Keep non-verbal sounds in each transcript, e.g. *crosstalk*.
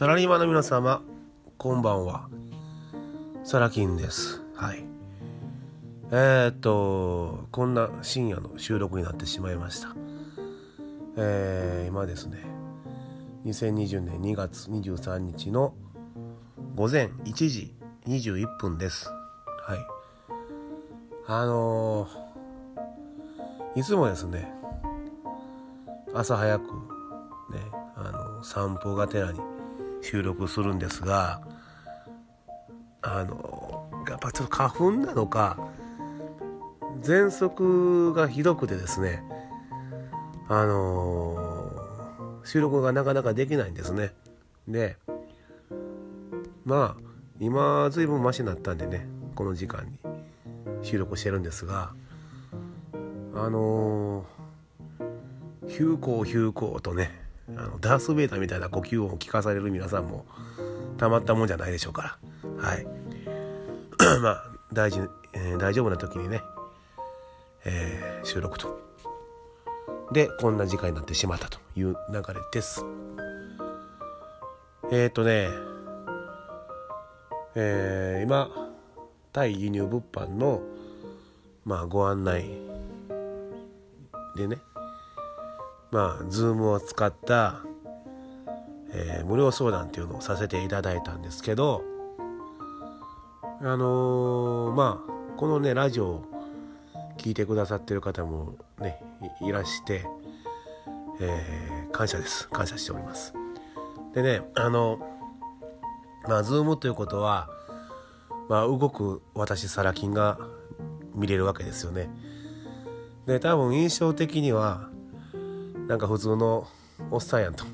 サラリーマンの皆様、こんばんは。サラキンです。はい。えー、っと、こんな深夜の収録になってしまいました。えー、今ですね、2020年2月23日の午前1時21分です。はい。あのー、いつもですね、朝早くね、あの散歩がてらに収録するんですがあのやっぱちょっと花粉なのか喘息がひどくてですねあの収録がなかなかできないんですね。でまあ今ずいぶんマシになったんでねこの時間に収録してるんですがあのー、ヒューコーヒューコーとねあのダース・ベイダーみたいな呼吸音を聞かされる皆さんもたまったもんじゃないでしょうから。はい。*coughs* まあ大事、えー、大丈夫な時にね、えー、収録と。でこんな時間になってしまったという流れです。えっ、ー、とねえー、今対輸入物販のまあご案内でねまあ、ズームを使った、えー、無料相談っていうのをさせていただいたんですけど、あのー、まあ、このね、ラジオを聞いてくださってる方もね、いらして、えー、感謝です。感謝しております。でね、あの、まあ、ズームということは、まあ、動く私、サラ金が見れるわけですよね。で、多分印象的には、なんか普通のおっさんやんと。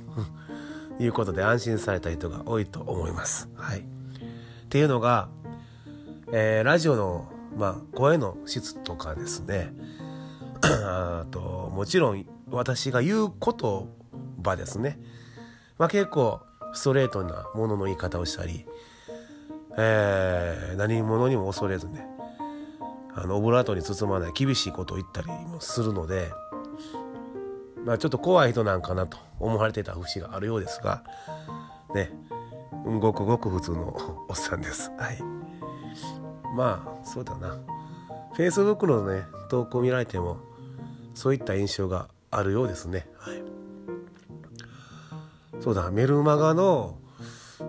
*laughs* いうことで安心された人が多いと思います。はい、っていうのが、えー、ラジオの、まあ、声の質とかですね。*coughs* あともちろん私が言う言葉ですね、まあ、結構ストレートなものの言い方をしたり、えー、何者にも恐れずねあのオブラートに包まない厳しいことを言ったりもするのでまあ、ちょっと怖い人なんかなと思われてた節があるようですがねごくごく普通のおっさんです。はい、まあそうだな Facebook のね投稿見られてもそういった印象があるようですね。はい、そうだメルマガの、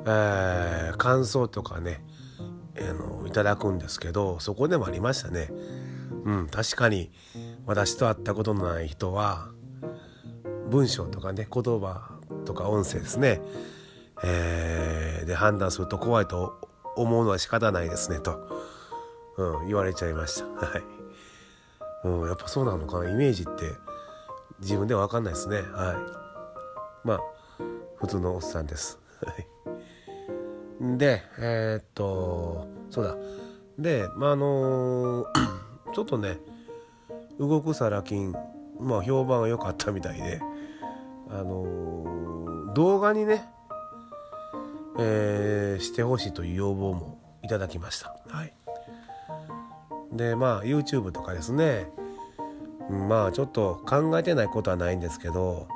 えー、感想とかね、えー、のいただくんですけどそこでもありましたね。うん確かに私と会ったことのない人は文章とかね言葉とか音声ですね、えー、で判断すると怖いと思うのは仕方ないですねと、うん、言われちゃいました。*laughs* はい、うん、やっぱそうなのかな。イメージって自分では分かんないですね。はい。まあ普通のおっさんです。でえー、っとそうだ。でまああのー、ちょっとね動くサラ金。まあ評判が良かったみたいで。あのー、動画にね、えー、してほしいという要望もいただきました。はい、でまあ YouTube とかですね。まあちょっと考えてないことはないんですけど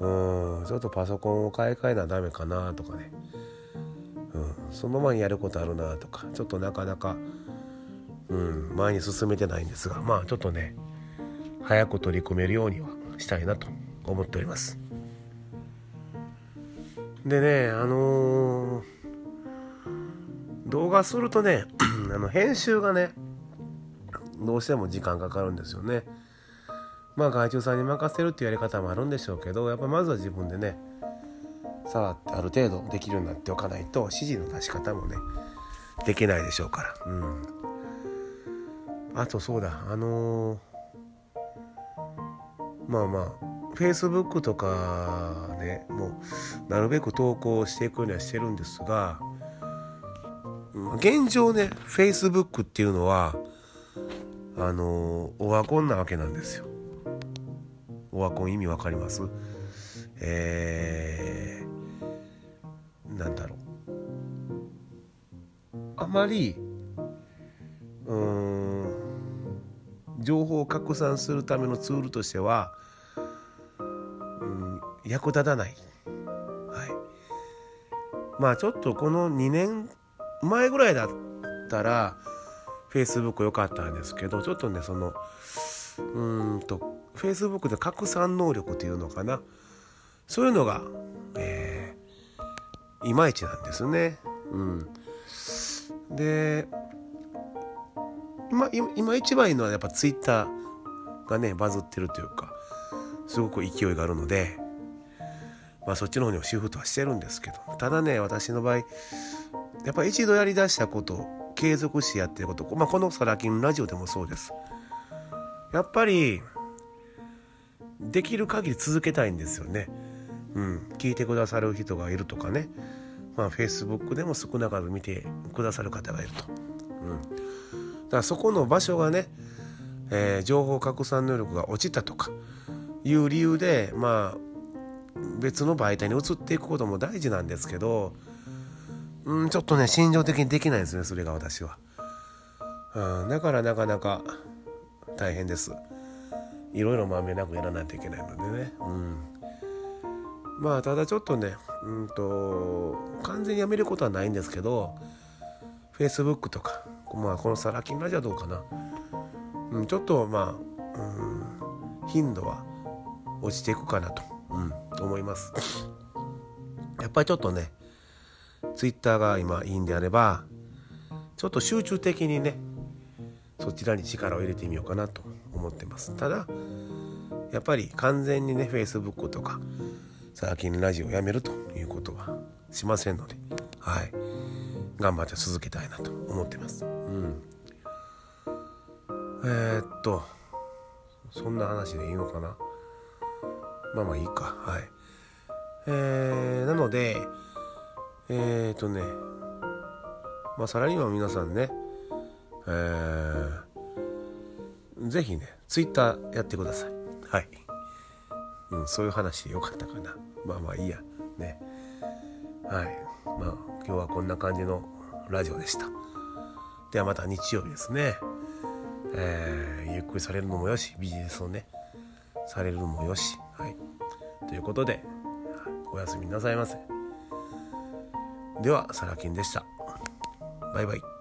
うんちょっとパソコンを買い替えなダメかなとかね、うん、その前にやることあるなとかちょっとなかなか、うん、前に進めてないんですがまあちょっとね早く取り組めるようにはしたいなと思っております。でねあのー、動画するとね *clears throat* あの編集がねどうしても時間かかるんですよね。まあ外注さんに任せるっていうやり方もあるんでしょうけどやっぱまずは自分でねさあある程度できるようになっておかないと指示の出し方もねできないでしょうから。うん。あとそうだあのー、まあまあ Facebook とかねもうなるべく投稿していくようにはしてるんですが現状ね Facebook っていうのはあのオワコンなわけなんですよ。オワコン意味わかります？えー、なんだろう。あまりうん情報を拡散するためのツールとしては役立たない、はい。まあちょっとこの2年前ぐらいだったら Facebook 良かったんですけどちょっとねそのうんと Facebook で拡散能力っていうのかな。そういうのが、えー、いまいちなんですね。うん、で今今一番いいのはやっぱ Twitter がねバズってるというかすごく勢いがあるので、まあ、そっちの方にもシフトはしてるんですけど。ただね私の場合やっぱ一度やりだしたこと継続してやってること、まあ、このサラ金ラジオでもそうです。やっぱりできる限り続けたいんですよね。うん、聞いてくださる人がいるとかね、まあ、Facebook でも少なからず見てくださる方がいると。うん、だからそこの場所がね、えー、情報拡散能力が落ちたとかいう理由でまあ別の媒体に移っていくことも大事なんですけど、うん、ちょっとね心情的にできないですねそれが私は、うん、だからなかなか大変です。いろいろまめなくやらないといけないのでね、うん、まあただちょっとねうんと完全にやめることはないんですけど Facebook とか、まあ、このサラ金ラジオどうかな、うん、ちょっとまあ、うん、頻度は落ちていくかなと、うん、思います。やっぱりちょっとね Twitter が今いいんであればちょっと集中的にねそちらに力を入れてみようかなと思ってます。ただやっぱり完全にね Facebook とかサーキンラジオをやめるということはしませんのではい。頑張って続けたいなと思ってます。うん。えー、っとそんな話でいいのかな？まあまあいいかはいえー、なのでえー、とねまあサラリーマン皆さんねえー、ぜひね、ツイッターやってください。はい。うん、そういう話でよかったかな。まあまあいいや。ね。はい。まあ、今日はこんな感じのラジオでした。ではまた日曜日ですね。えー、ゆっくりされるのもよし、ビジネスをね、されるのもよし。はい。ということで、おやすみなさいませ。では、サラキンでした。バイバイ。